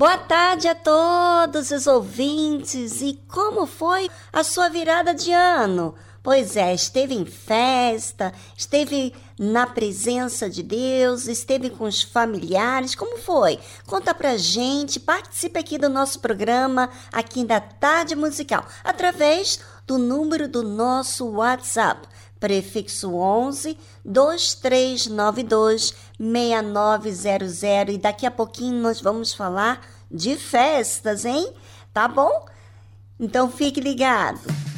Boa tarde a todos os ouvintes e como foi a sua virada de ano? Pois é, esteve em festa, esteve na presença de Deus, esteve com os familiares, como foi? Conta pra gente, participe aqui do nosso programa, aqui da Tarde Musical, através do número do nosso WhatsApp, prefixo 11 2392 6900 e daqui a pouquinho nós vamos falar de festas, hein? Tá bom? Então fique ligado.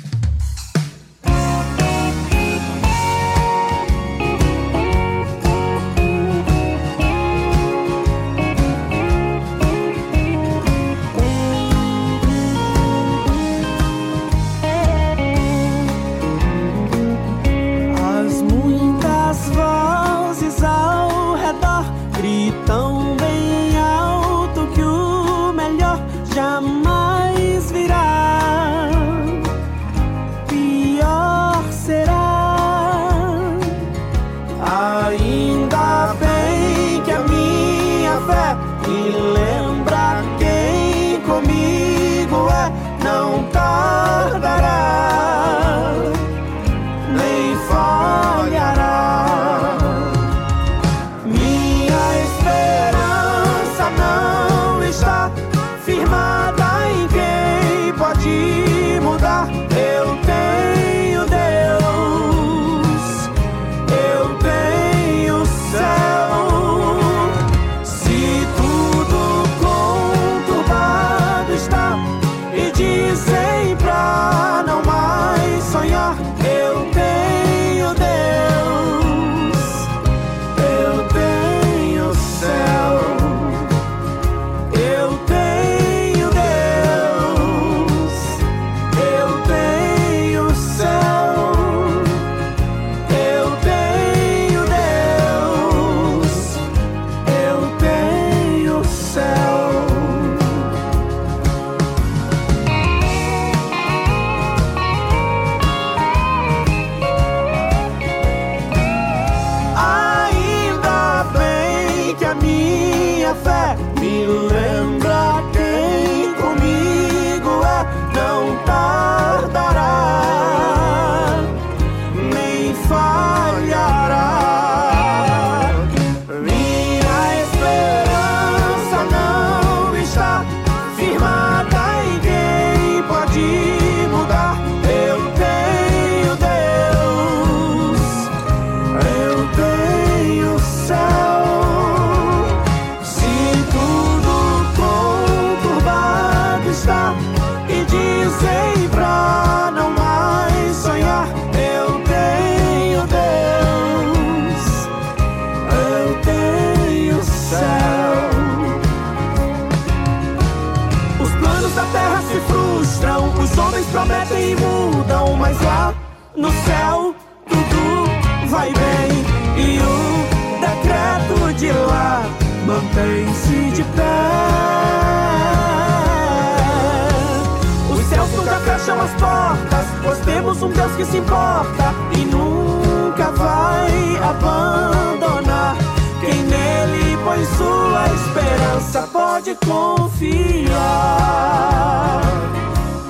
Temos um Deus que se importa e nunca vai abandonar. Quem nele põe sua esperança pode confiar.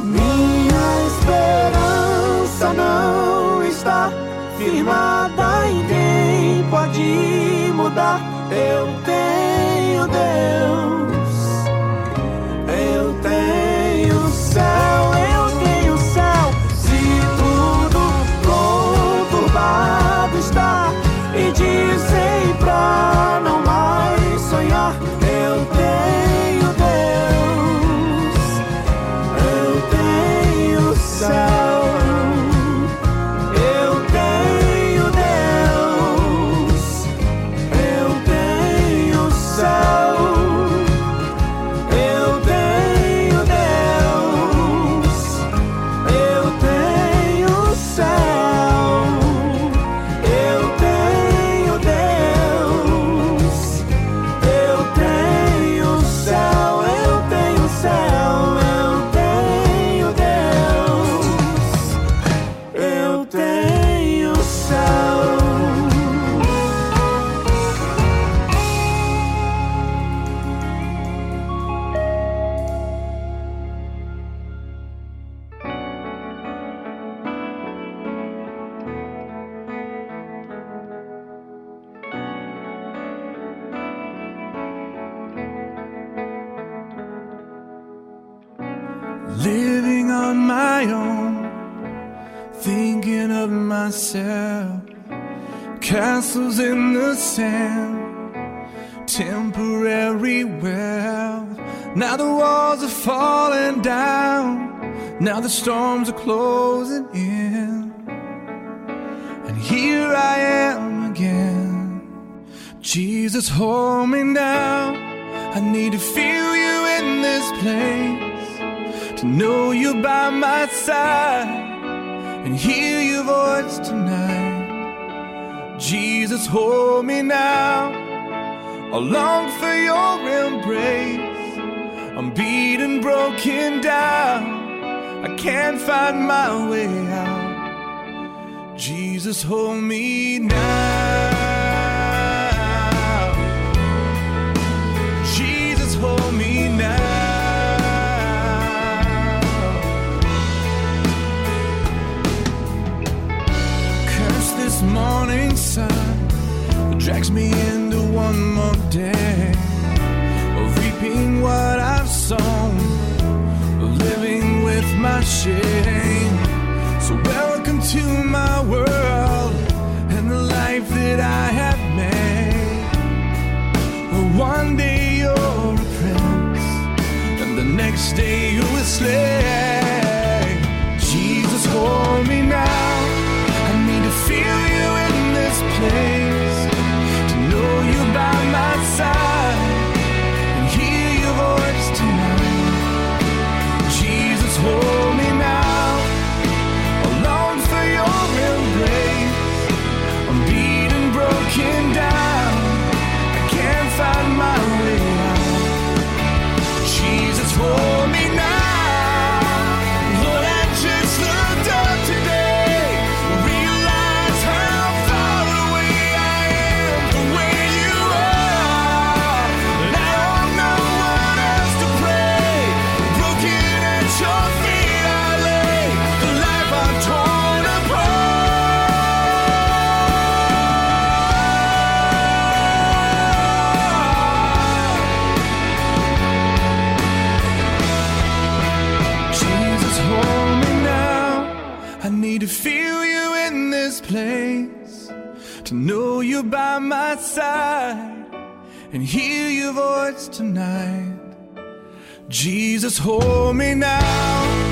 Minha esperança não está firmada em quem pode mudar. Eu tenho Deus, eu tenho céu, dizem pra não mais sonhar, eu tenho Deus, eu tenho céu. Castles in the sand, temporary wealth. Now the walls are falling down, now the storms are closing in. And here I am again. Jesus, hold me now. I need to feel you in this place to know you by my side and hear your voice tonight. Jesus, hold me now. I long for your embrace. I'm beaten, broken down. I can't find my way out. Jesus, hold me now. Me into one more day of reaping what I've sown, of living with my shame. So welcome to my world and the life that I have made. One day you're a prince, and the next day you're a slave. By my side and hear your voice tonight. Jesus, hold me now.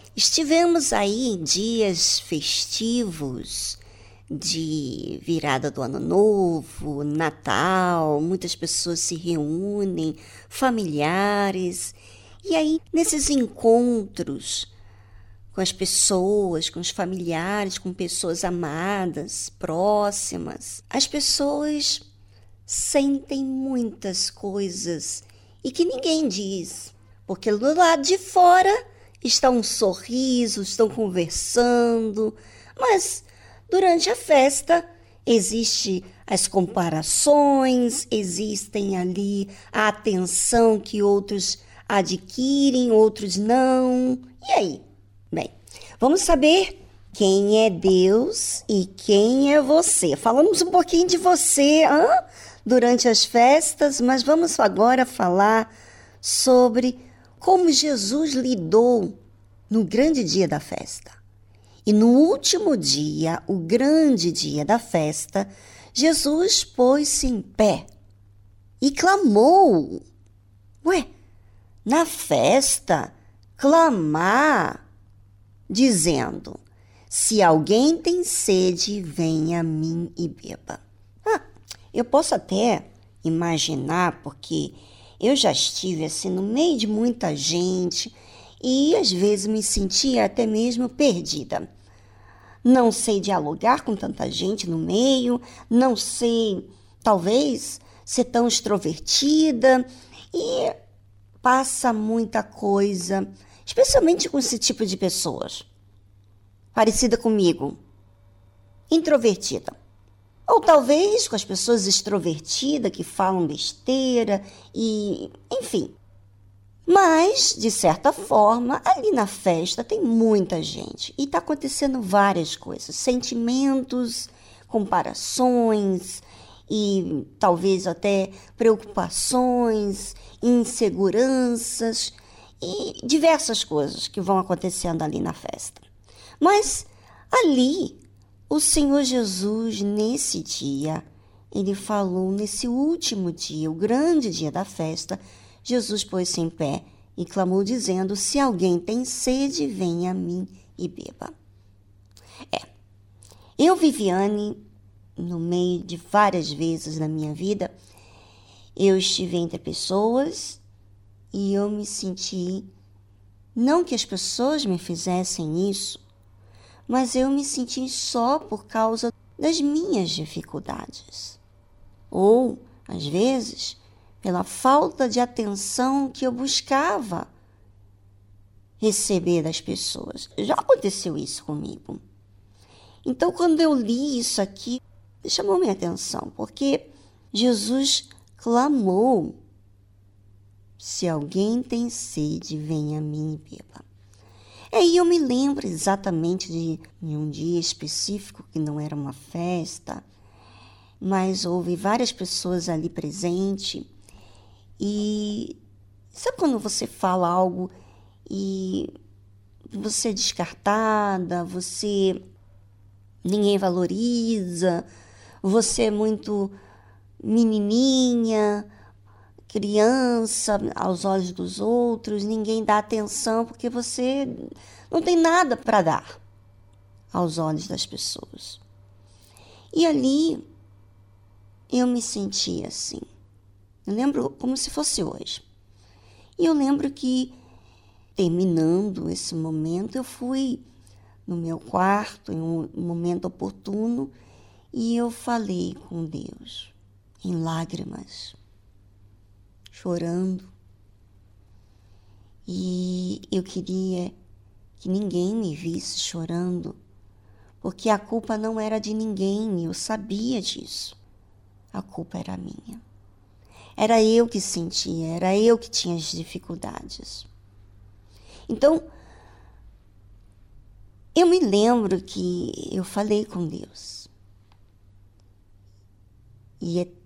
estivemos aí em dias festivos de virada do ano novo, Natal, muitas pessoas se reúnem, familiares, e aí nesses encontros com as pessoas, com os familiares, com pessoas amadas, próximas, as pessoas sentem muitas coisas e que ninguém diz, porque do lado de fora está um sorriso, estão conversando, mas durante a festa existe as comparações, existem ali a atenção que outros adquirem, outros não. E aí? Bem, vamos saber quem é Deus e quem é você. Falamos um pouquinho de você, durante as festas, mas vamos agora falar sobre como Jesus lidou no grande dia da festa. E no último dia, o grande dia da festa, Jesus pôs-se em pé e clamou. Ué, na festa, clamar, dizendo: Se alguém tem sede, venha a mim e beba. Eu posso até imaginar, porque eu já estive assim no meio de muita gente e às vezes me sentia até mesmo perdida. Não sei dialogar com tanta gente no meio, não sei, talvez, ser tão extrovertida e passa muita coisa, especialmente com esse tipo de pessoas. Parecida comigo, introvertida. Ou talvez com as pessoas extrovertidas que falam besteira e. enfim. Mas, de certa forma, ali na festa tem muita gente e está acontecendo várias coisas: sentimentos, comparações e talvez até preocupações, inseguranças e diversas coisas que vão acontecendo ali na festa. Mas ali o Senhor Jesus, nesse dia, ele falou, nesse último dia, o grande dia da festa, Jesus pôs-se em pé e clamou, dizendo: Se alguém tem sede, venha a mim e beba. É, eu, Viviane, no meio de várias vezes na minha vida, eu estive entre pessoas e eu me senti. Não que as pessoas me fizessem isso, mas eu me senti só por causa das minhas dificuldades. Ou, às vezes, pela falta de atenção que eu buscava receber das pessoas. Já aconteceu isso comigo. Então, quando eu li isso aqui, chamou minha atenção, porque Jesus clamou: Se alguém tem sede, venha a mim e beba. Aí eu me lembro exatamente de, um dia específico que não era uma festa, mas houve várias pessoas ali presentes e sabe quando você fala algo e você é descartada, você ninguém valoriza, você é muito menininha, criança aos olhos dos outros, ninguém dá atenção porque você não tem nada para dar aos olhos das pessoas. E ali eu me senti assim. Eu lembro como se fosse hoje. E eu lembro que terminando esse momento eu fui no meu quarto, em um momento oportuno, e eu falei com Deus, em lágrimas, chorando. E eu queria que ninguém me visse chorando, porque a culpa não era de ninguém, eu sabia disso. A culpa era minha. Era eu que sentia, era eu que tinha as dificuldades. Então, eu me lembro que eu falei com Deus. E é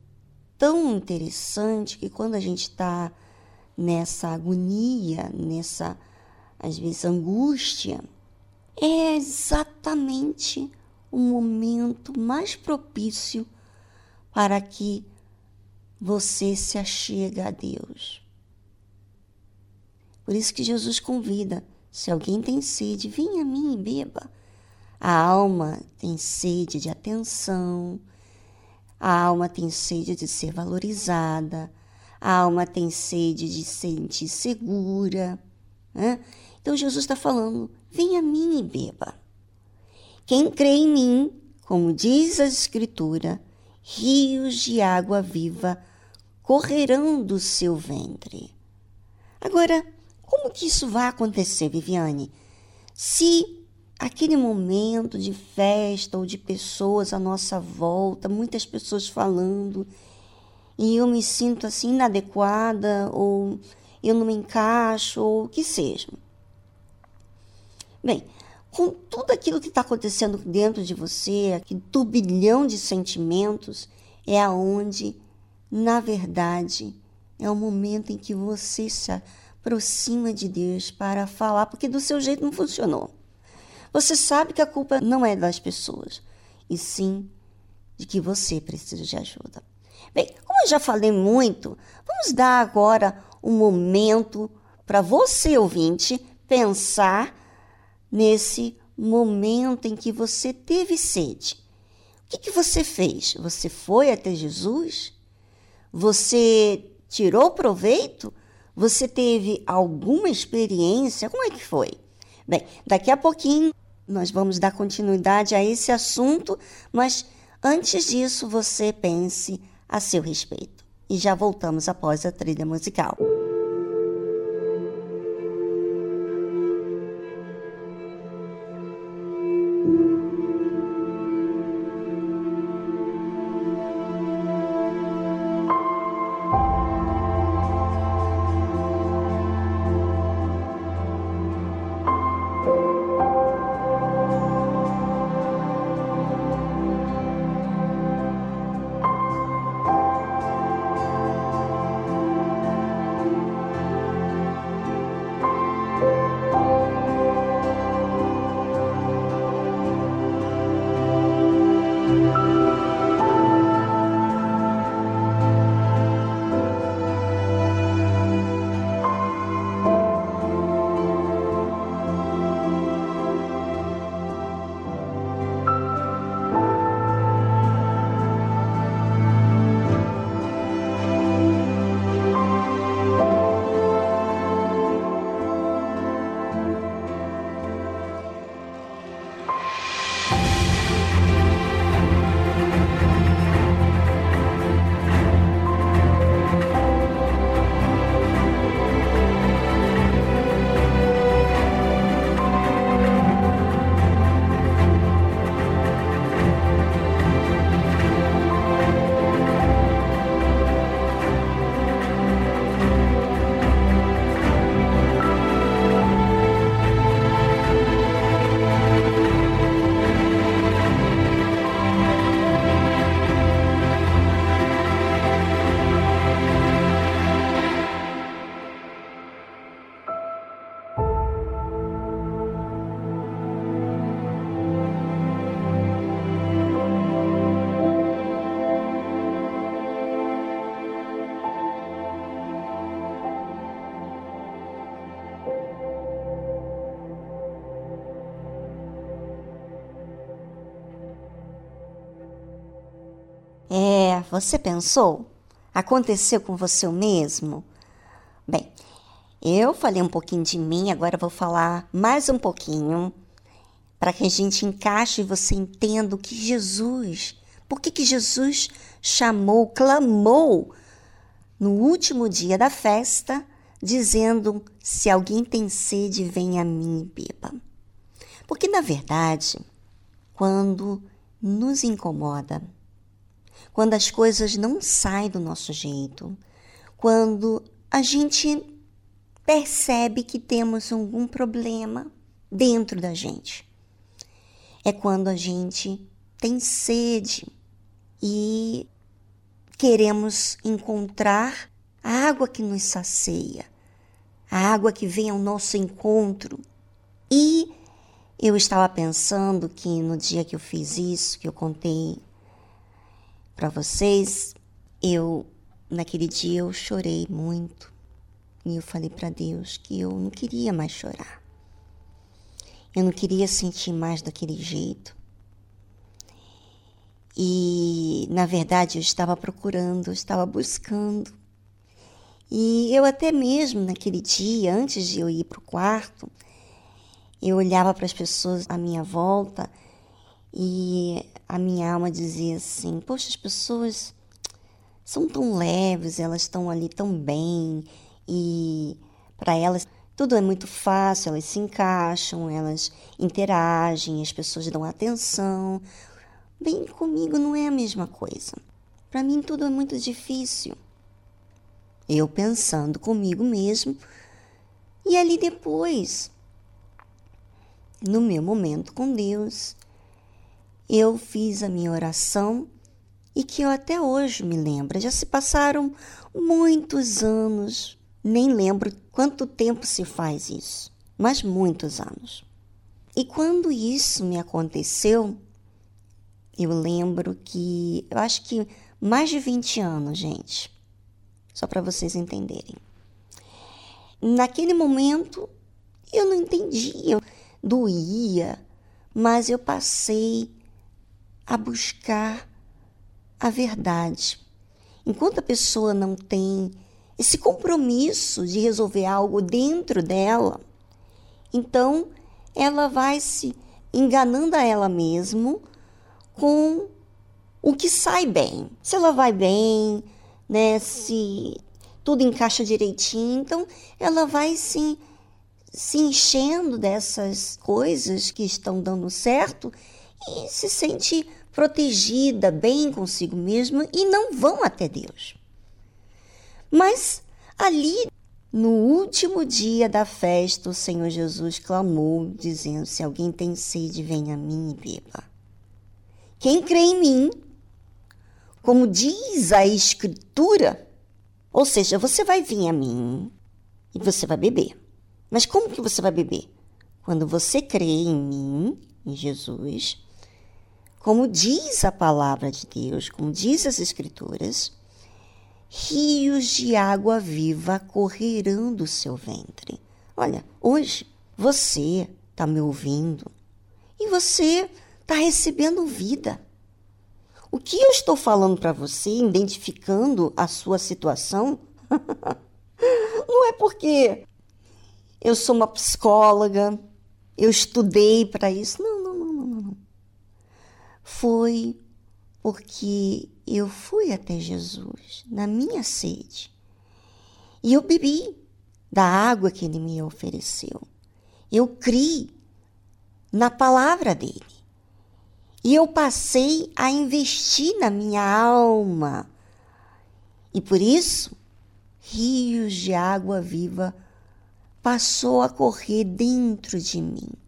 tão interessante que quando a gente está nessa agonia, nessa, às vezes, angústia, é exatamente o momento mais propício para que você se achega a Deus. Por isso que Jesus convida: se alguém tem sede, venha a mim e beba. A alma tem sede de atenção, a alma tem sede de ser valorizada, a alma tem sede de se sentir segura. Né? Então Jesus está falando: venha a mim e beba. Quem crê em mim, como diz a Escritura, rios de água viva correrão do seu ventre. Agora, como que isso vai acontecer, Viviane? Se aquele momento de festa ou de pessoas à nossa volta, muitas pessoas falando, e eu me sinto assim inadequada, ou eu não me encaixo, ou o que seja. Bem, com tudo aquilo que está acontecendo dentro de você, aquele turbilhão de sentimentos, é aonde, na verdade, é o momento em que você se aproxima de Deus para falar, porque do seu jeito não funcionou. Você sabe que a culpa não é das pessoas, e sim de que você precisa de ajuda. Bem, como eu já falei muito, vamos dar agora um momento para você, ouvinte, pensar nesse momento em que você teve sede. O que, que você fez? Você foi até Jesus? Você tirou proveito? Você teve alguma experiência? Como é que foi? Bem, daqui a pouquinho nós vamos dar continuidade a esse assunto, mas antes disso você pense a seu respeito. E já voltamos após a trilha musical. Você pensou? Aconteceu com você mesmo? Bem, eu falei um pouquinho de mim, agora vou falar mais um pouquinho para que a gente encaixe e você entenda o que Jesus, por que, que Jesus chamou, clamou no último dia da festa, dizendo: Se alguém tem sede, venha a mim e beba. Porque, na verdade, quando nos incomoda, quando as coisas não saem do nosso jeito, quando a gente percebe que temos algum problema dentro da gente. É quando a gente tem sede e queremos encontrar a água que nos sacia, a água que vem ao nosso encontro. E eu estava pensando que no dia que eu fiz isso, que eu contei para vocês, eu naquele dia eu chorei muito. E eu falei para Deus que eu não queria mais chorar. Eu não queria sentir mais daquele jeito. E, na verdade, eu estava procurando, eu estava buscando. E eu até mesmo naquele dia, antes de eu ir para o quarto, eu olhava para as pessoas à minha volta e a minha alma dizia assim: Poxa, as pessoas são tão leves, elas estão ali tão bem e para elas tudo é muito fácil, elas se encaixam, elas interagem, as pessoas dão atenção. Bem, comigo não é a mesma coisa. Para mim tudo é muito difícil. Eu pensando comigo mesmo e ali depois, no meu momento com Deus, eu fiz a minha oração e que eu até hoje me lembro. Já se passaram muitos anos, nem lembro quanto tempo se faz isso, mas muitos anos. E quando isso me aconteceu, eu lembro que, eu acho que mais de 20 anos, gente, só para vocês entenderem. Naquele momento, eu não entendia, doía, mas eu passei a buscar a verdade. Enquanto a pessoa não tem esse compromisso de resolver algo dentro dela, então ela vai se enganando a ela mesma com o que sai bem. Se ela vai bem, né, se tudo encaixa direitinho, então ela vai se, se enchendo dessas coisas que estão dando certo e se sente protegida, bem consigo mesma e não vão até Deus. Mas ali, no último dia da festa, o Senhor Jesus clamou, dizendo: Se alguém tem sede, venha a mim e beba. Quem crê em mim, como diz a Escritura, ou seja, você vai vir a mim e você vai beber. Mas como que você vai beber? Quando você crê em mim, em Jesus, como diz a palavra de Deus, como diz as Escrituras, rios de água viva correrão do seu ventre. Olha, hoje você está me ouvindo e você está recebendo vida. O que eu estou falando para você, identificando a sua situação, não é porque eu sou uma psicóloga, eu estudei para isso. Não, foi porque eu fui até Jesus na minha sede e eu bebi da água que ele me ofereceu. Eu criei na palavra dele. E eu passei a investir na minha alma. E por isso, rios de água viva passou a correr dentro de mim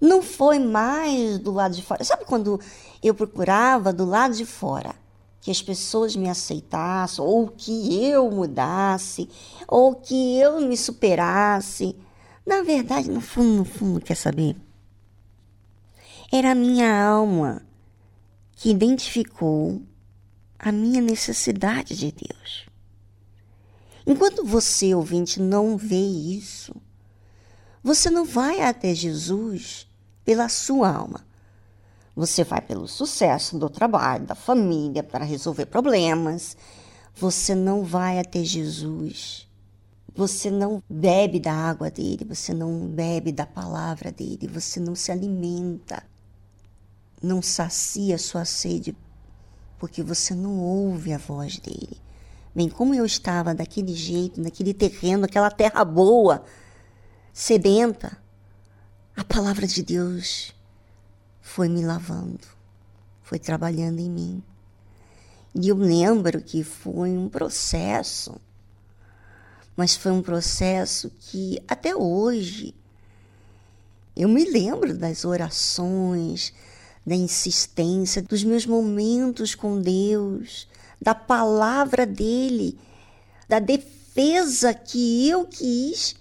não foi mais do lado de fora. Sabe quando eu procurava do lado de fora que as pessoas me aceitassem, ou que eu mudasse, ou que eu me superasse? Na verdade, no fundo, no fundo, quer saber? Era a minha alma que identificou a minha necessidade de Deus. Enquanto você, ouvinte, não vê isso, você não vai até Jesus pela sua alma. Você vai pelo sucesso do trabalho, da família, para resolver problemas. Você não vai até Jesus você não bebe da água dele, você não bebe da palavra dele, você não se alimenta, não sacia sua sede, porque você não ouve a voz dele. Bem, como eu estava daquele jeito, naquele terreno, aquela terra boa, sedenta, a palavra de Deus foi me lavando, foi trabalhando em mim. E eu lembro que foi um processo, mas foi um processo que até hoje eu me lembro das orações, da insistência, dos meus momentos com Deus, da palavra dele, da defesa que eu quis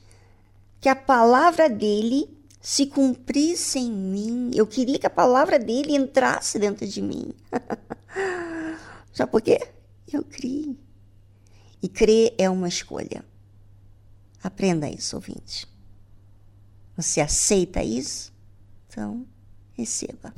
que a palavra dele se cumprisse em mim. Eu queria que a palavra dele entrasse dentro de mim. Sabe por quê? Eu criei. E crer é uma escolha. Aprenda isso, ouvinte. Você aceita isso? Então, receba.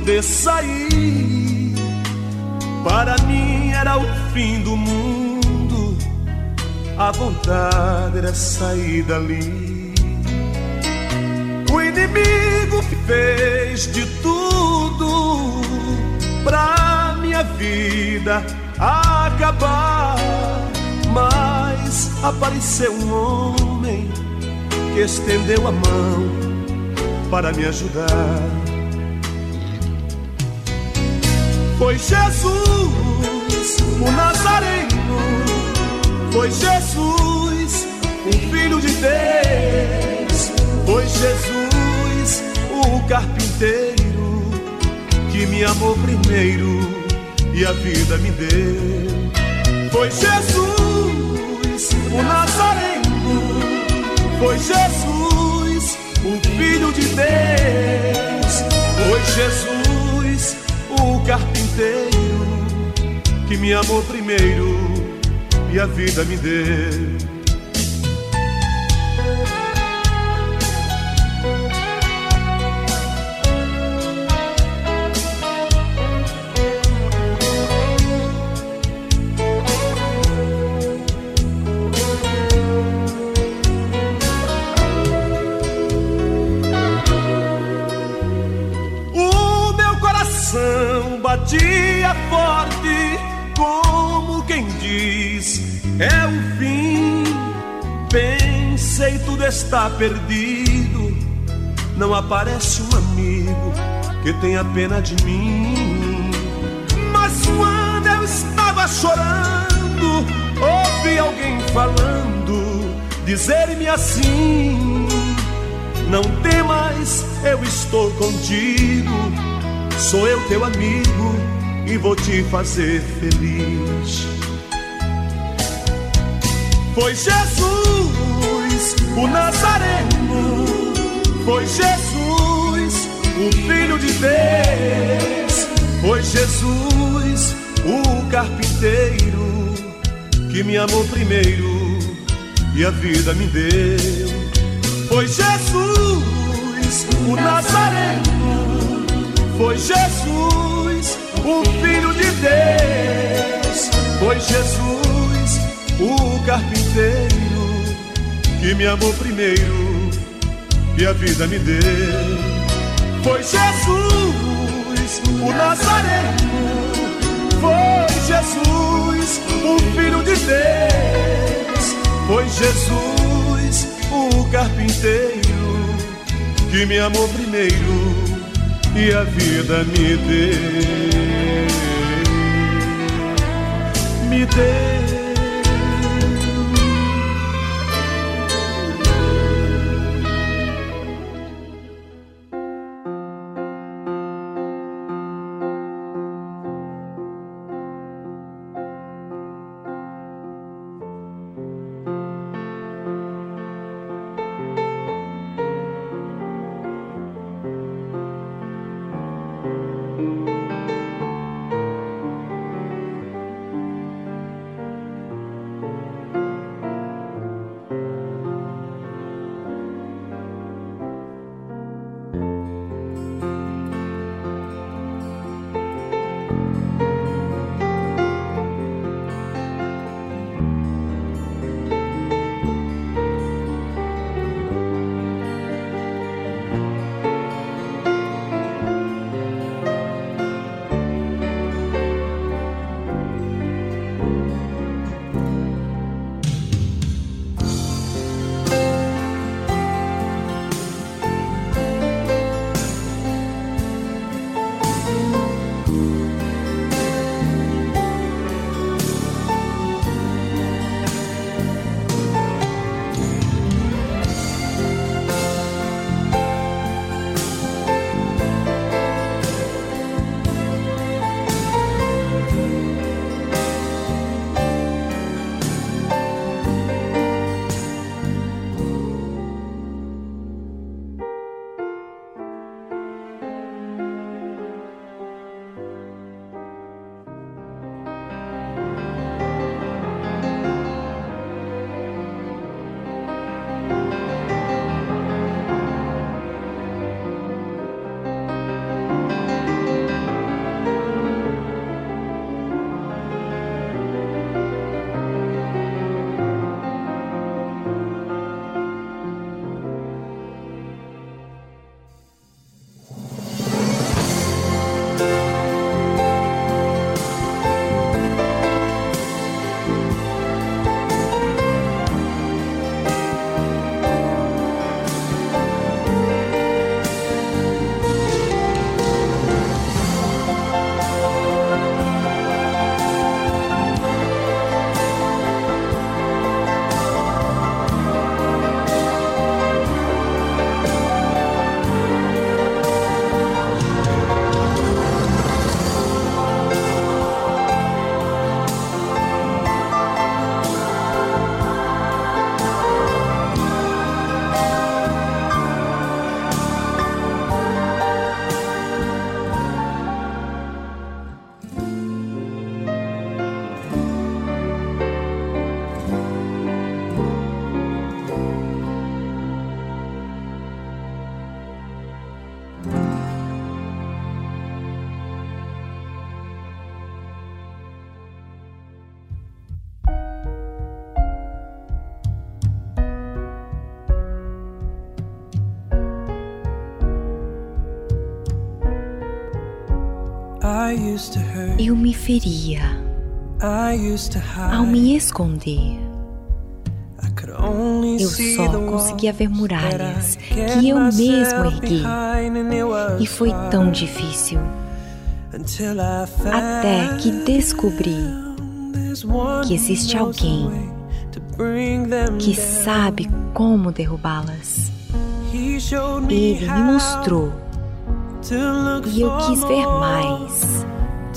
Poder sair. Para mim era o fim do mundo, a vontade era sair dali. O inimigo fez de tudo pra minha vida acabar, mas apareceu um homem que estendeu a mão para me ajudar. Foi Jesus, o Nazareno, foi Jesus, o Filho de Deus, foi Jesus, o carpinteiro, me amou primeiro e a vida me deu. Foi Jesus, o Nazareno, foi Jesus, o Filho de Deus, foi Jesus, o carpinteiro, que me amou primeiro e a vida me deu. Batia forte, como quem diz: é o fim. Pensei, tudo está perdido. Não aparece um amigo que tenha pena de mim. Mas quando eu estava chorando, ouvi alguém falando, dizer-me assim: Não temas, eu estou contigo Sou eu teu amigo e vou te fazer feliz. Foi Jesus, o Nazareno. Foi Jesus, o Filho de Deus. Foi Jesus, o carpinteiro, que me amou primeiro e a vida me deu. Foi Jesus, o Nazareno foi Jesus, o Filho de Deus. Foi Jesus, o carpinteiro, que me amou primeiro e a vida me deu. Foi Jesus, o Nazareno. Foi Jesus, o Filho de Deus. Foi Jesus, o carpinteiro, que me amou primeiro e a vida me deu, me deu. Eu me feria ao me esconder. Eu só conseguia ver muralhas que eu mesmo ergui. E foi tão difícil. Até que descobri que existe alguém que sabe como derrubá-las. Ele me mostrou e eu quis ver mais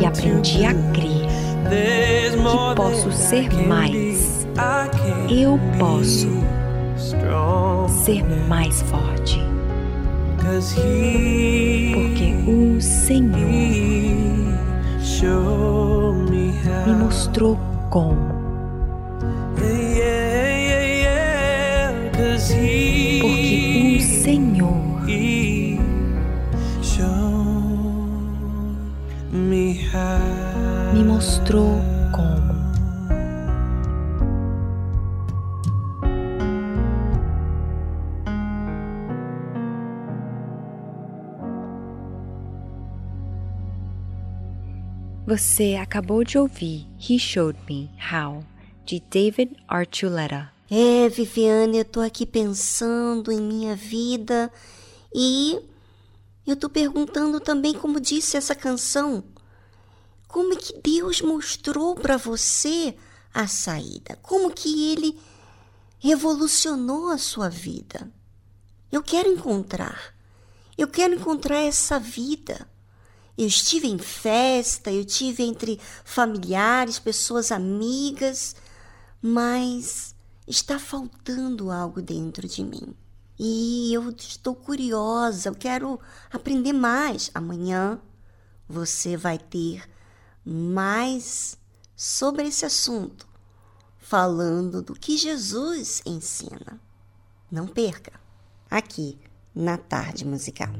e aprendi a crer que posso ser mais. Eu posso ser mais forte porque o Senhor me mostrou como. Porque o Senhor mostrou como. Você acabou de ouvir He Showed Me How, de David Archuleta. É, Viviane, eu tô aqui pensando em minha vida e eu tô perguntando também como disse essa canção. Como é que Deus mostrou para você a saída? Como que ele revolucionou a sua vida? Eu quero encontrar. Eu quero encontrar essa vida. Eu estive em festa, eu tive entre familiares, pessoas amigas, mas está faltando algo dentro de mim. E eu estou curiosa, eu quero aprender mais. Amanhã você vai ter mais sobre esse assunto, falando do que Jesus ensina. Não perca, aqui na Tarde Musical.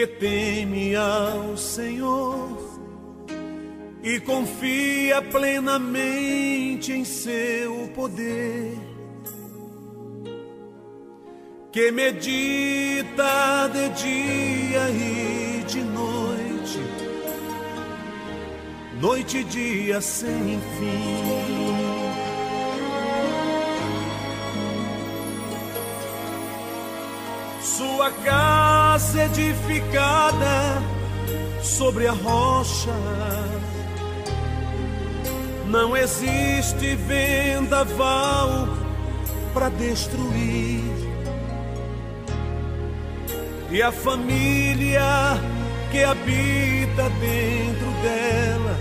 Que teme ao Senhor e confia plenamente em seu poder, que medita de dia e de noite, noite e dia sem fim. Sua casa edificada sobre a rocha. Não existe vendaval para destruir. E a família que habita dentro dela,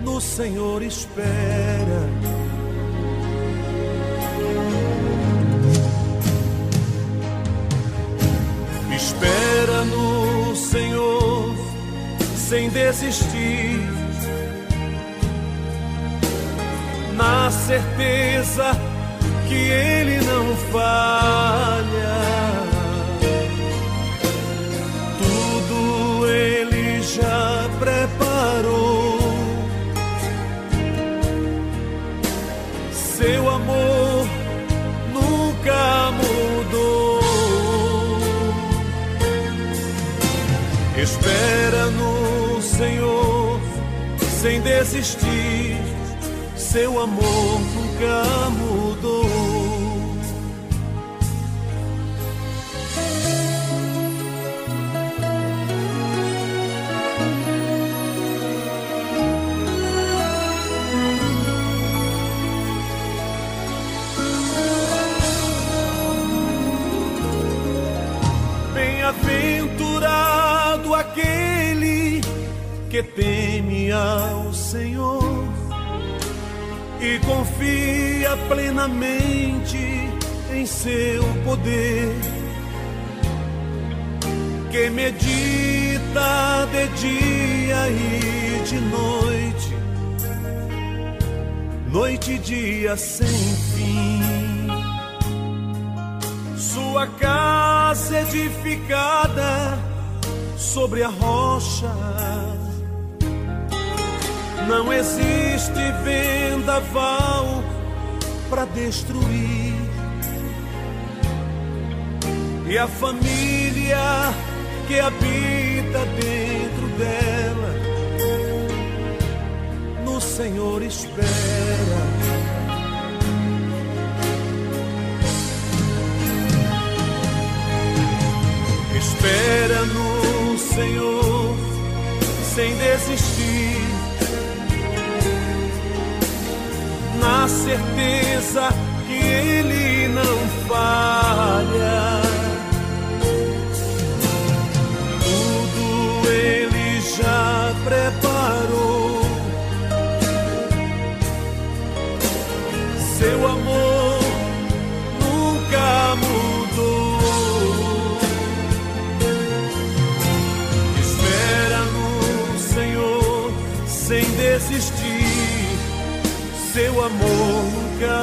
no Senhor espera Espera no Senhor sem desistir, na certeza que Ele não falha. Tudo Ele já preparou. Espera no Senhor sem desistir, seu amor nunca mudou. Aquele que teme ao Senhor e confia plenamente em seu poder, que medita de dia e de noite, noite e dia sem fim. Sua casa edificada sobre a rocha. Não existe vendaval para destruir. E a família que habita dentro dela, no Senhor espera. Espera no Senhor sem desistir, na certeza que Ele não falha. Seu amor nunca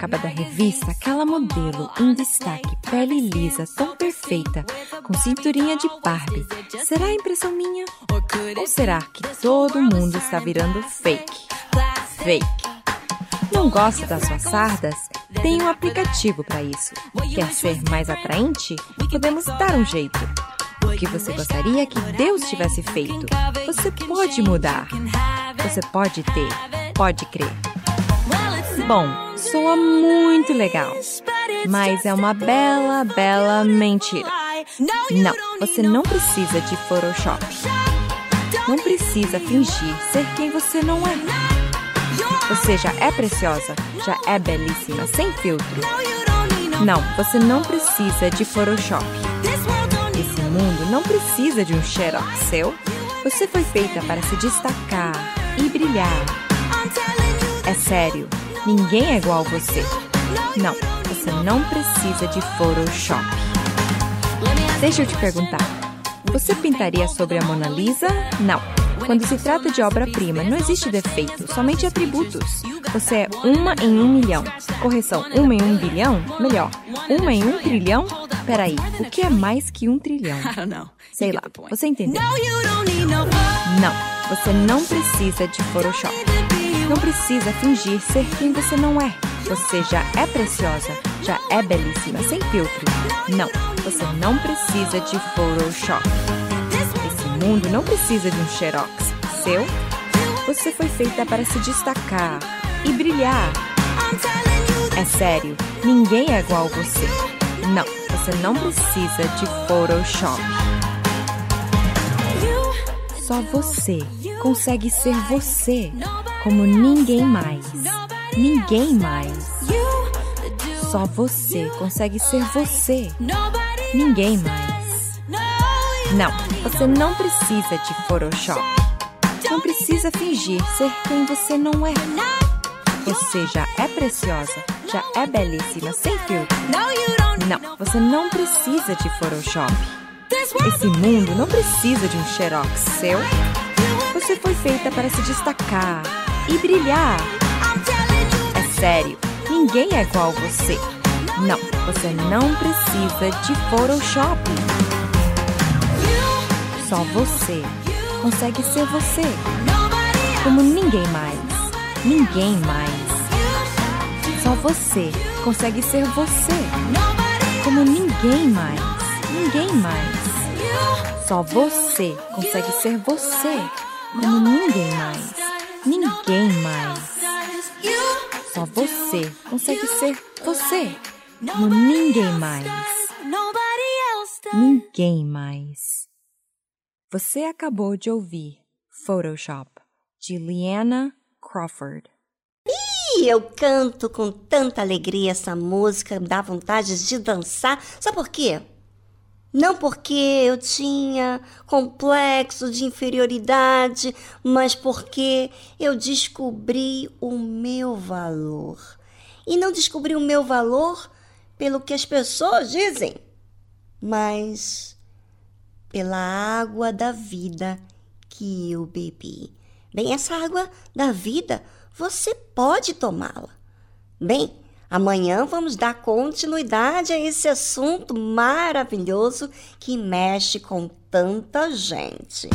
Capa da revista aquela modelo em destaque, pele lisa, tão perfeita, com cinturinha de Barbie? Será a impressão minha? Ou será que todo mundo está virando fake? Fake. Não gosta das suas sardas? Tem um aplicativo para isso. Quer ser mais atraente? Podemos dar um jeito. o que você gostaria que Deus tivesse feito. Você pode mudar. Você pode ter. Pode crer. Bom, soa muito legal, mas é uma bela, bela mentira. Não, você não precisa de Photoshop. Não precisa fingir ser quem você não é. Você já é preciosa, já é belíssima, sem filtro. Não, você não precisa de Photoshop. Esse mundo não precisa de um xerox seu. Você foi feita para se destacar e brilhar. É sério, ninguém é igual a você. Não, você não precisa de Photoshop. Deixa eu te perguntar. Você pintaria sobre a Mona Lisa? Não. Quando se trata de obra-prima, não existe defeito, somente atributos. Você é uma em um milhão. Correção, uma em um bilhão? Melhor, uma em um trilhão? Peraí, o que é mais que um trilhão? Sei lá, você entendeu? Não, você não precisa de Photoshop. Não precisa fingir ser quem você não é. Você já é preciosa, já é belíssima, sem filtro. Não, você não precisa de Photoshop. Esse mundo não precisa de um xerox seu. Você foi feita para se destacar e brilhar. É sério, ninguém é igual a você. Não, você não precisa de Photoshop. Só você consegue ser você como ninguém mais. Ninguém mais. Só você consegue ser você. Ninguém mais. Não, você não precisa de Photoshop. Não precisa fingir ser quem você não é. Você já é preciosa, já é belíssima, sem filtro. Não, você não precisa de Photoshop. Esse mundo não precisa de um xerox seu. Você foi feita para se destacar e brilhar. É sério, ninguém é igual você. Não, você não precisa de Photoshop. Só você consegue ser você. Como ninguém mais. Ninguém mais. Só você consegue ser você. Como ninguém mais. Ninguém mais. Só você consegue ser você. Como ninguém mais. Ninguém mais. Só você consegue ser você. Como ninguém mais. Ninguém mais. Você acabou de ouvir Photoshop, de Liana Crawford. E eu canto com tanta alegria essa música, dá vontade de dançar. Sabe por quê? Não porque eu tinha complexo de inferioridade, mas porque eu descobri o meu valor. E não descobri o meu valor pelo que as pessoas dizem, mas pela água da vida que eu bebi. Bem, essa água da vida você pode tomá-la. Bem, amanhã vamos dar continuidade a esse assunto maravilhoso que mexe com tanta gente.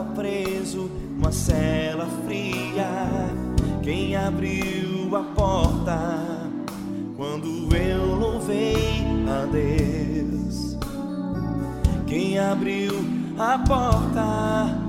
Estava preso numa cela fria, quem abriu a porta? Quando eu louvei a Deus, quem abriu a porta?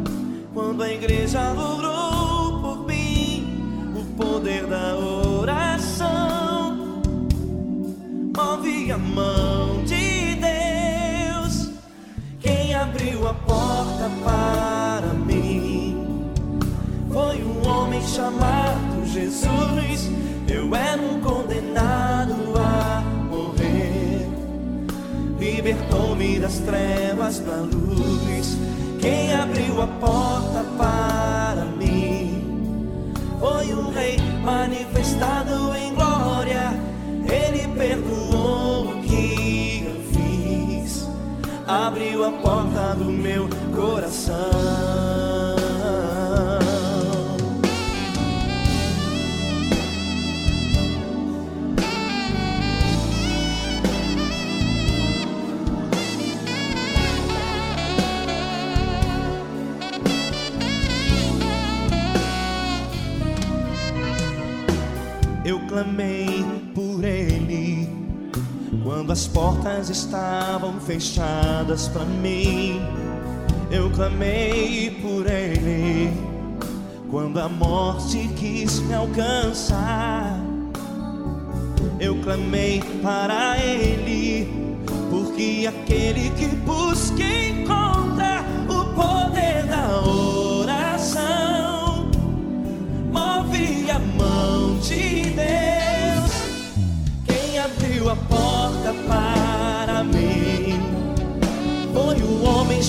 Estavam fechadas para mim. Eu clamei por ele quando a morte quis me alcançar. Eu clamei para ele porque aquele que busca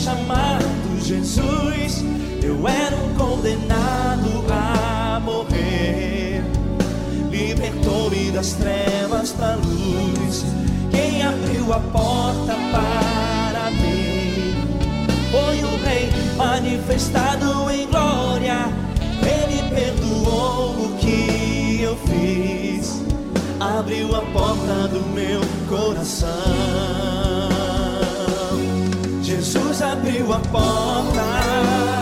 chamado Jesus. Eu era um condenado a morrer. Libertou-me das trevas para a luz quem abriu a porta para mim foi o Rei manifestado em glória. Ele perdoou o que eu fiz, abriu a porta do meu coração. Abriu a porta.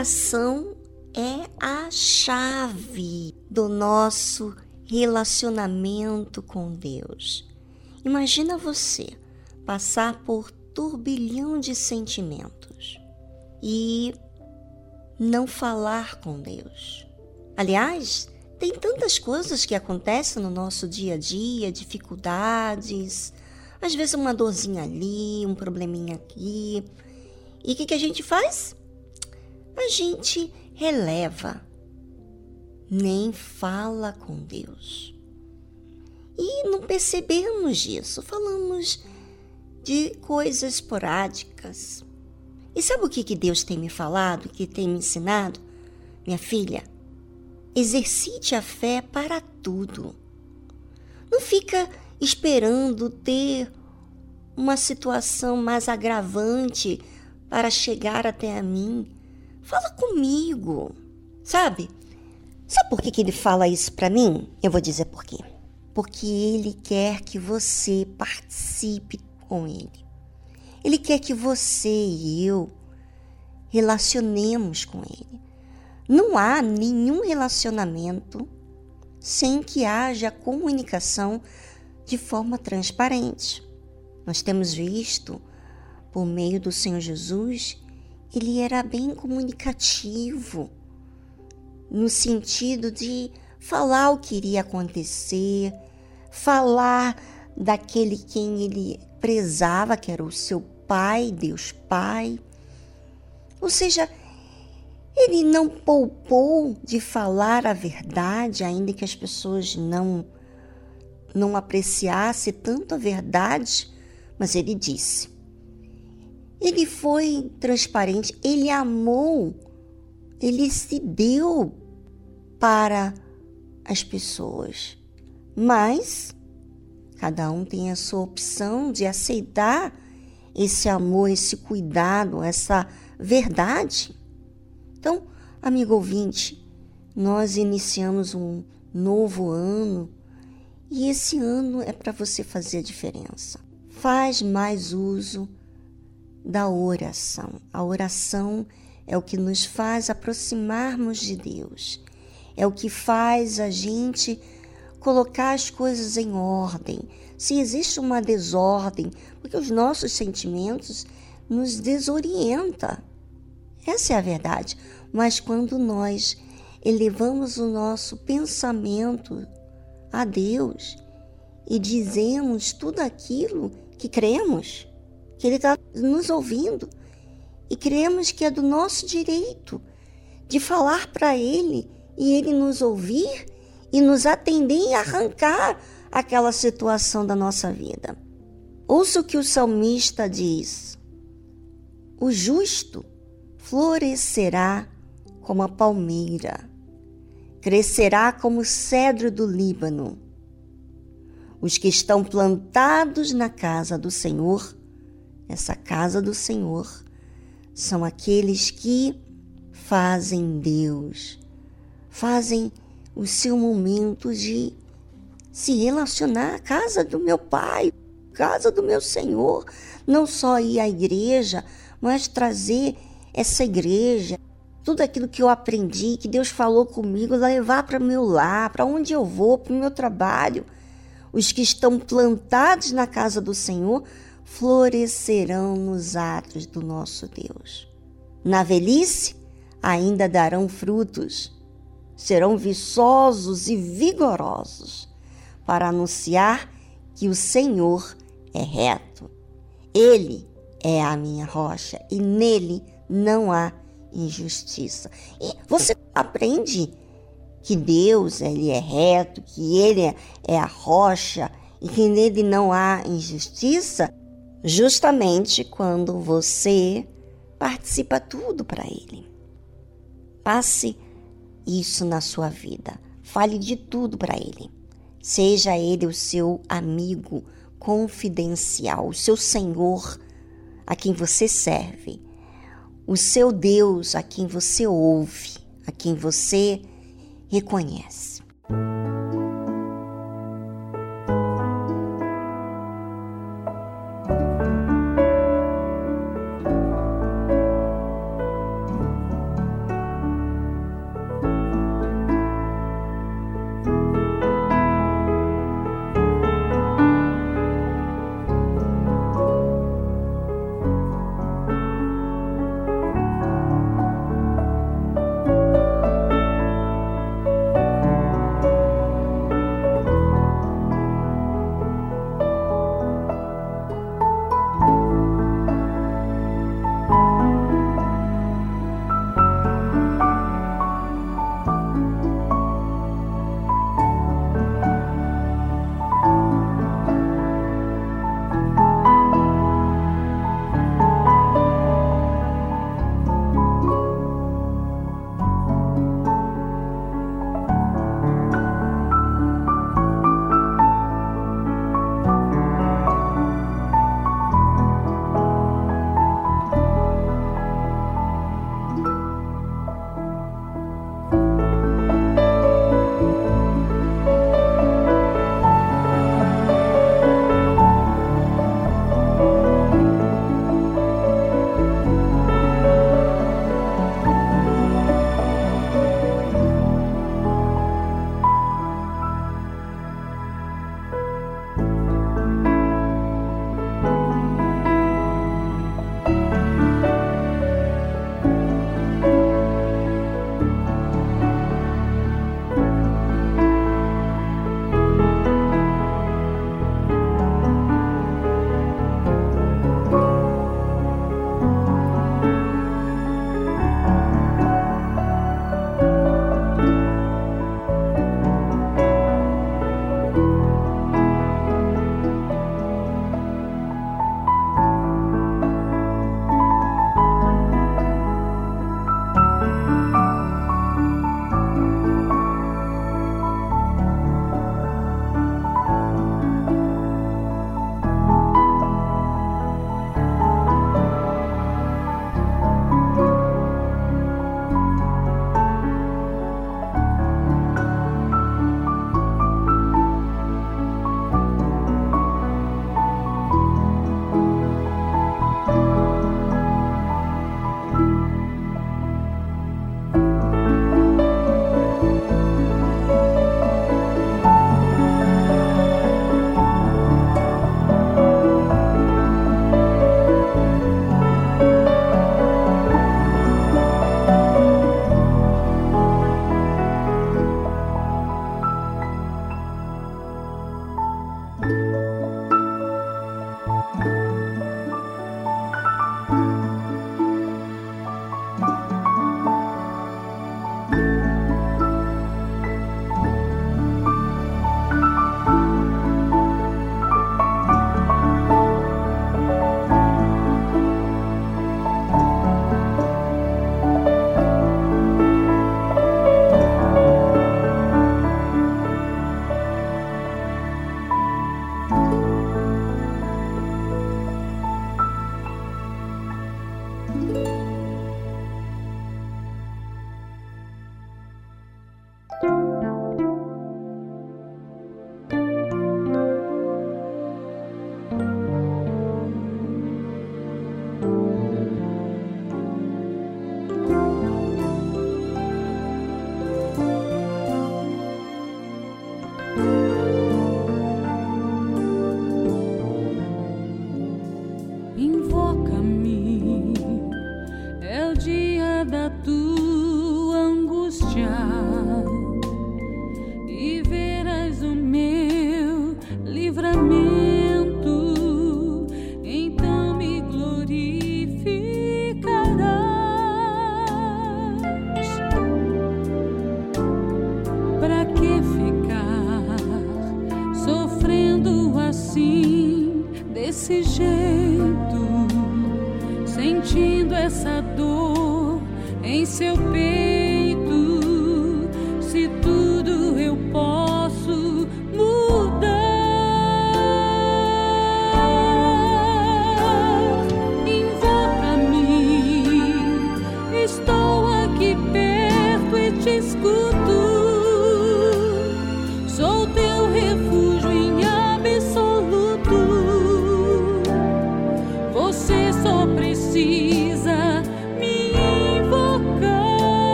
Oração é a chave do nosso relacionamento com Deus. Imagina você passar por turbilhão de sentimentos e não falar com Deus. Aliás, tem tantas coisas que acontecem no nosso dia a dia, dificuldades, às vezes uma dorzinha ali, um probleminha aqui. E o que, que a gente faz? A gente releva, nem fala com Deus. E não percebemos isso, falamos de coisas esporádicas, e sabe o que, que Deus tem me falado, que tem me ensinado? Minha filha, exercite a fé para tudo. Não fica esperando ter uma situação mais agravante para chegar até a mim. Fala comigo, sabe? Sabe por que, que ele fala isso para mim? Eu vou dizer por quê. Porque ele quer que você participe com ele. Ele quer que você e eu relacionemos com Ele. Não há nenhum relacionamento sem que haja comunicação de forma transparente. Nós temos visto, por meio do Senhor Jesus, ele era bem comunicativo, no sentido de falar o que iria acontecer, falar daquele quem ele prezava, que era o seu Pai, Deus Pai. Ou seja, ele não poupou de falar a verdade, ainda que as pessoas não não apreciassem tanto a verdade, mas ele disse. Ele foi transparente, ele amou, ele se deu para as pessoas. Mas Cada um tem a sua opção de aceitar esse amor, esse cuidado, essa verdade. Então, amigo ouvinte, nós iniciamos um novo ano e esse ano é para você fazer a diferença. Faz mais uso da oração. A oração é o que nos faz aproximarmos de Deus. É o que faz a gente colocar as coisas em ordem, se existe uma desordem, porque os nossos sentimentos nos desorienta. Essa é a verdade. Mas quando nós elevamos o nosso pensamento a Deus e dizemos tudo aquilo que cremos, que Ele está nos ouvindo, e cremos que é do nosso direito de falar para Ele e Ele nos ouvir e nos atender e arrancar aquela situação da nossa vida. Ouça o que o salmista diz: O justo florescerá como a palmeira, crescerá como o cedro do Líbano. Os que estão plantados na casa do Senhor, essa casa do Senhor, são aqueles que fazem Deus, fazem o seu momento de se relacionar à casa do meu pai, casa do meu Senhor, não só ir à igreja, mas trazer essa igreja, tudo aquilo que eu aprendi, que Deus falou comigo, levar para meu lar, para onde eu vou, para o meu trabalho. Os que estão plantados na casa do Senhor florescerão nos atos do nosso Deus. Na velhice ainda darão frutos serão viçosos e vigorosos para anunciar que o Senhor é reto. Ele é a minha rocha e nele não há injustiça. E você aprende que Deus ele é reto, que ele é, é a rocha e que nele não há injustiça, justamente quando você participa tudo para ele. Faça isso na sua vida. Fale de tudo para ele. Seja ele o seu amigo confidencial, o seu Senhor a quem você serve, o seu Deus a quem você ouve, a quem você reconhece.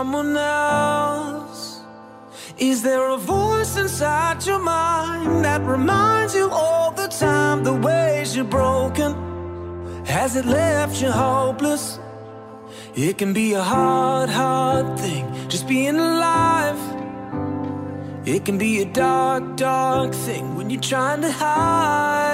someone else? Is there a voice inside your mind that reminds you all the time the ways you're broken? Has it left you hopeless? It can be a hard, hard thing just being alive. It can be a dark, dark thing when you're trying to hide.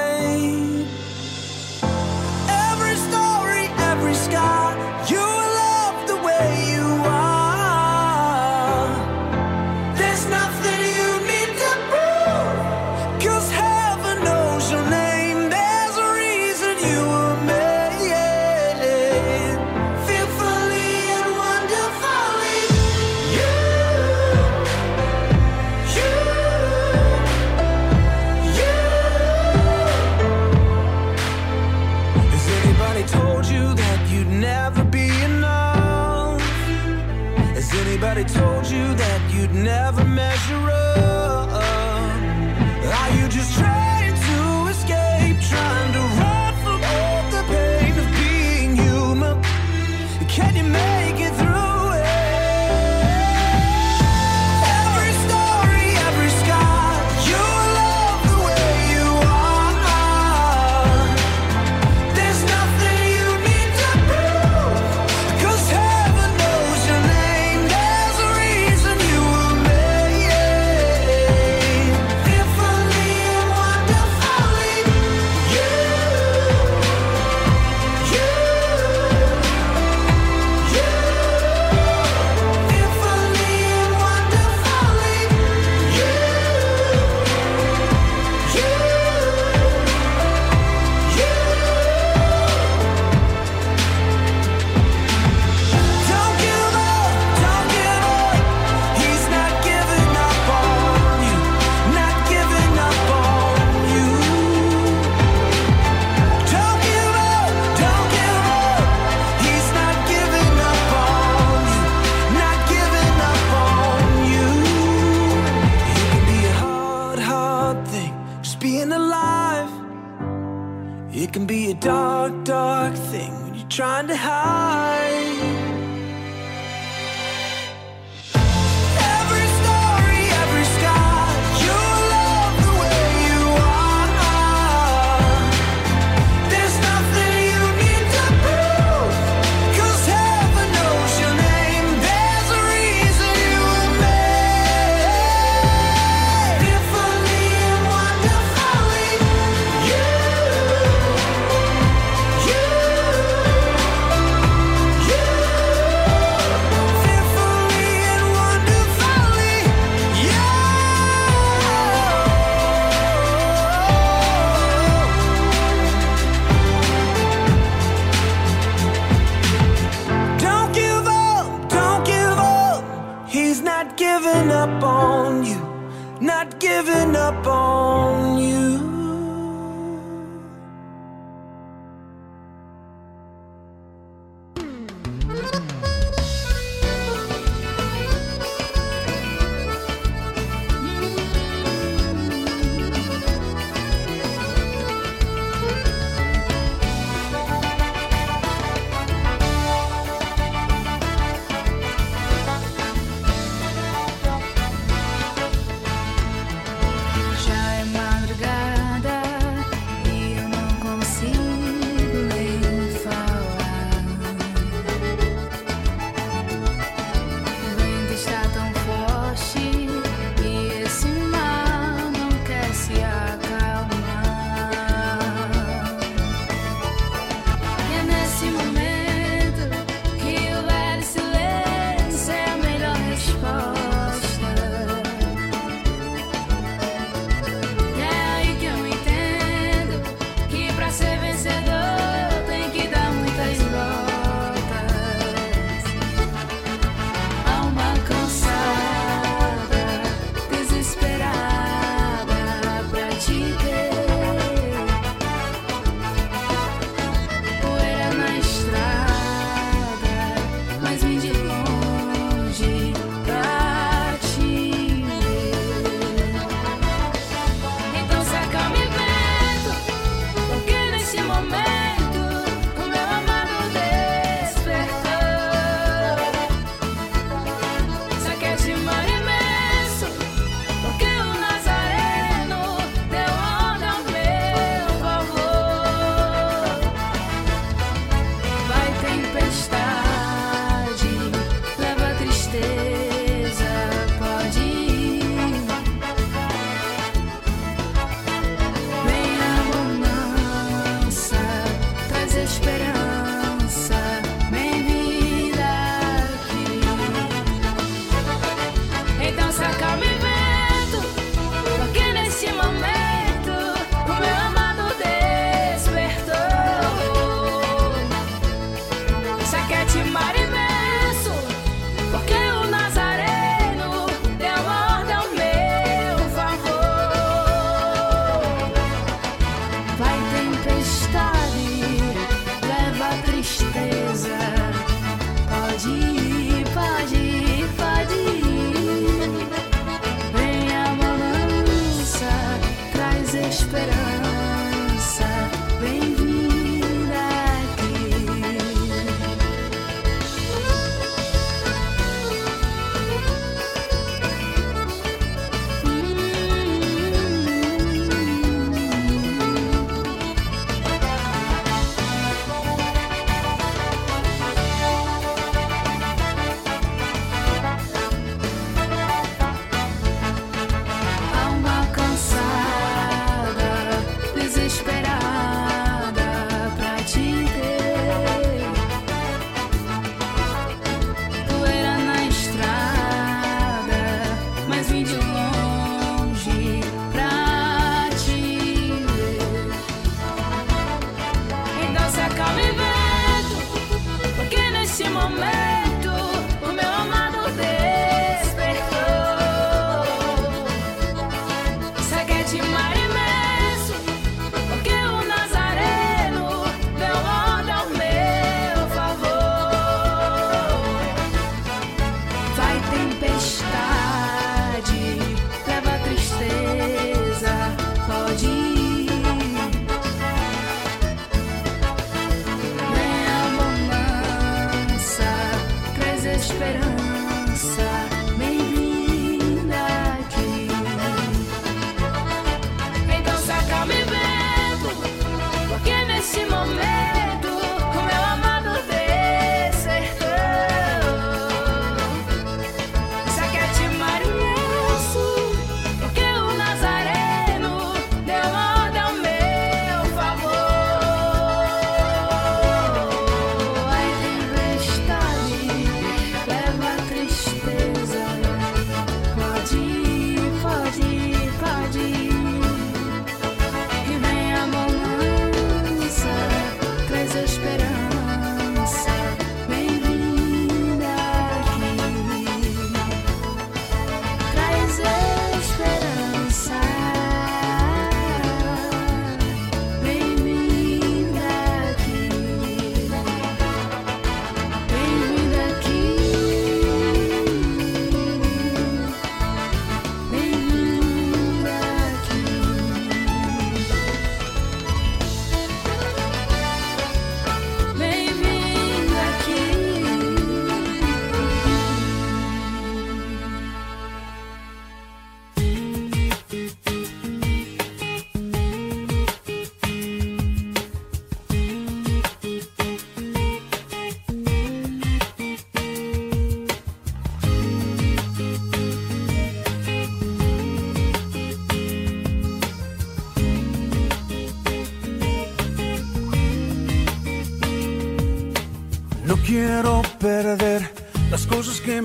Podcast.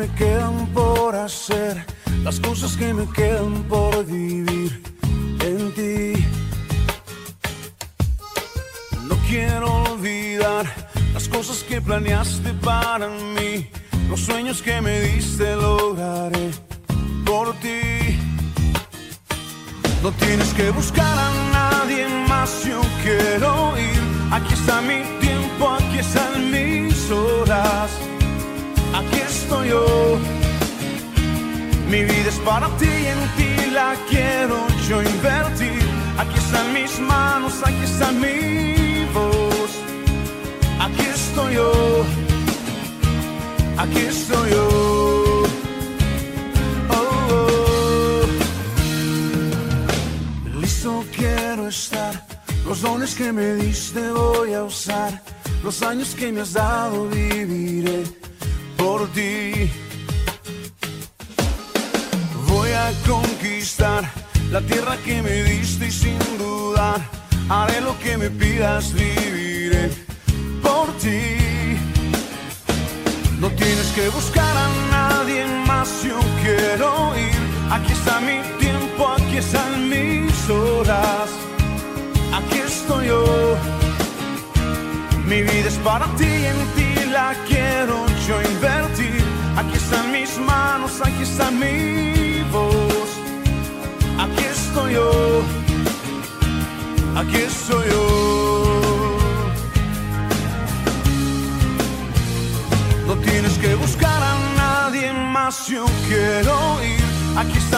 Me quedan por hacer, las cosas que me quedan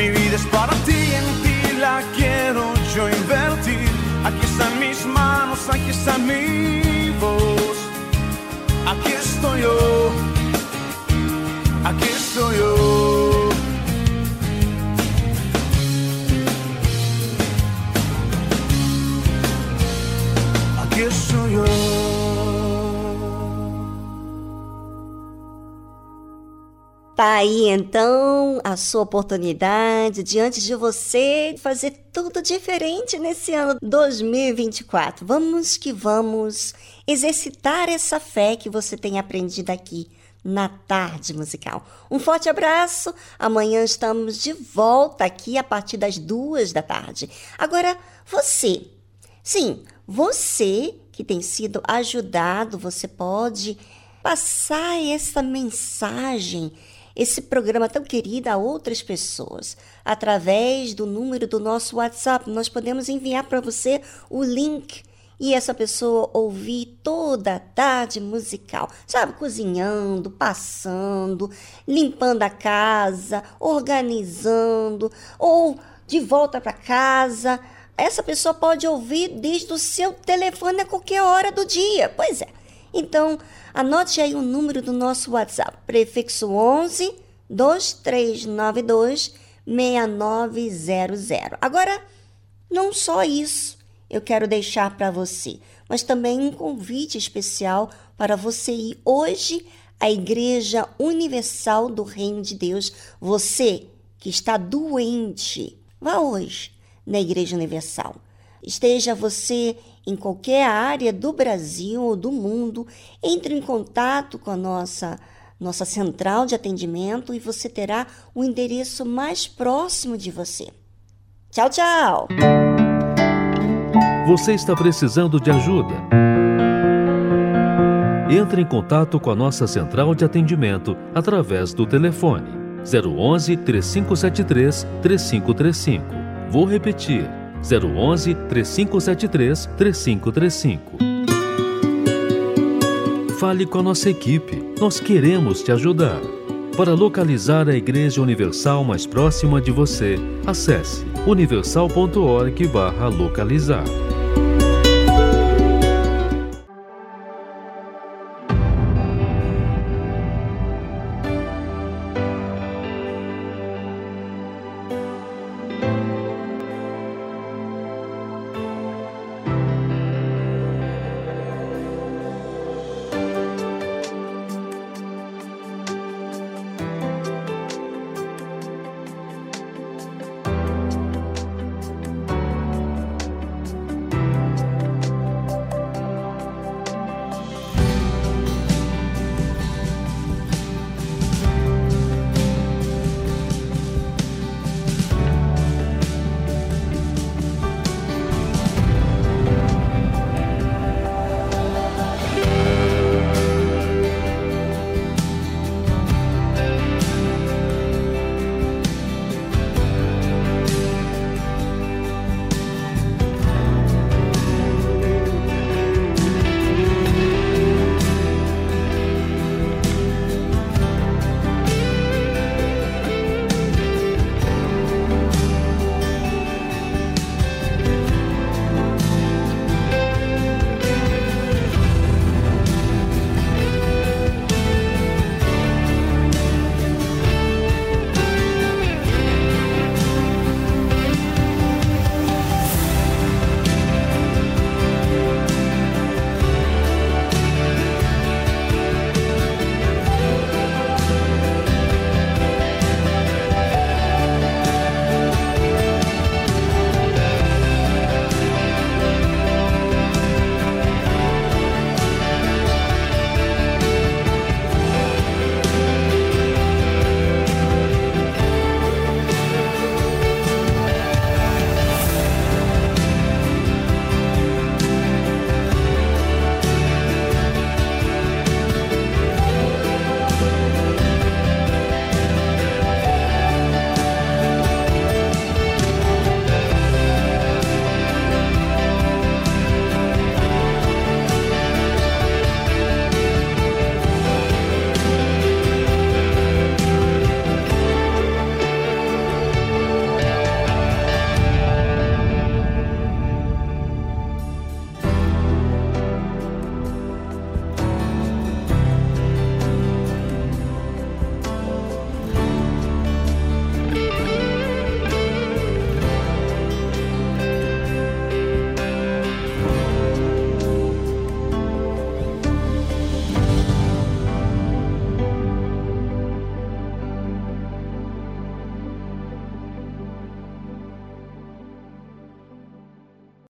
Mi vida es para ti en ti la quiero yo invertir. Aquí están mis manos, aquí está mi voz. Aquí estoy yo, aquí estoy yo. Aquí estoy yo. Aí então a sua oportunidade diante de você fazer tudo diferente nesse ano 2024. Vamos que vamos exercitar essa fé que você tem aprendido aqui na tarde musical. Um forte abraço. Amanhã estamos de volta aqui a partir das duas da tarde. Agora, você, sim, você que tem sido ajudado, você pode passar essa mensagem, esse programa tão querido a outras pessoas. Através do número do nosso WhatsApp, nós podemos enviar para você o link e essa pessoa ouvir toda a tarde musical, sabe? Cozinhando, passando, limpando a casa, organizando, ou de volta para casa. Essa pessoa pode ouvir desde o seu telefone a qualquer hora do dia. Pois é. Então, anote aí o número do nosso WhatsApp, prefixo 11 2392 6900. Agora, não só isso eu quero deixar para você, mas também um convite especial para você ir hoje à Igreja Universal do Reino de Deus. Você que está doente, vá hoje na Igreja Universal. Esteja você em qualquer área do Brasil ou do mundo, entre em contato com a nossa nossa central de atendimento e você terá o endereço mais próximo de você. Tchau, tchau. Você está precisando de ajuda? Entre em contato com a nossa central de atendimento através do telefone 011 3573 3535. Vou repetir 011 3573 3535. Fale com a nossa equipe, nós queremos te ajudar. Para localizar a Igreja Universal mais próxima de você, acesse universal.org/localizar.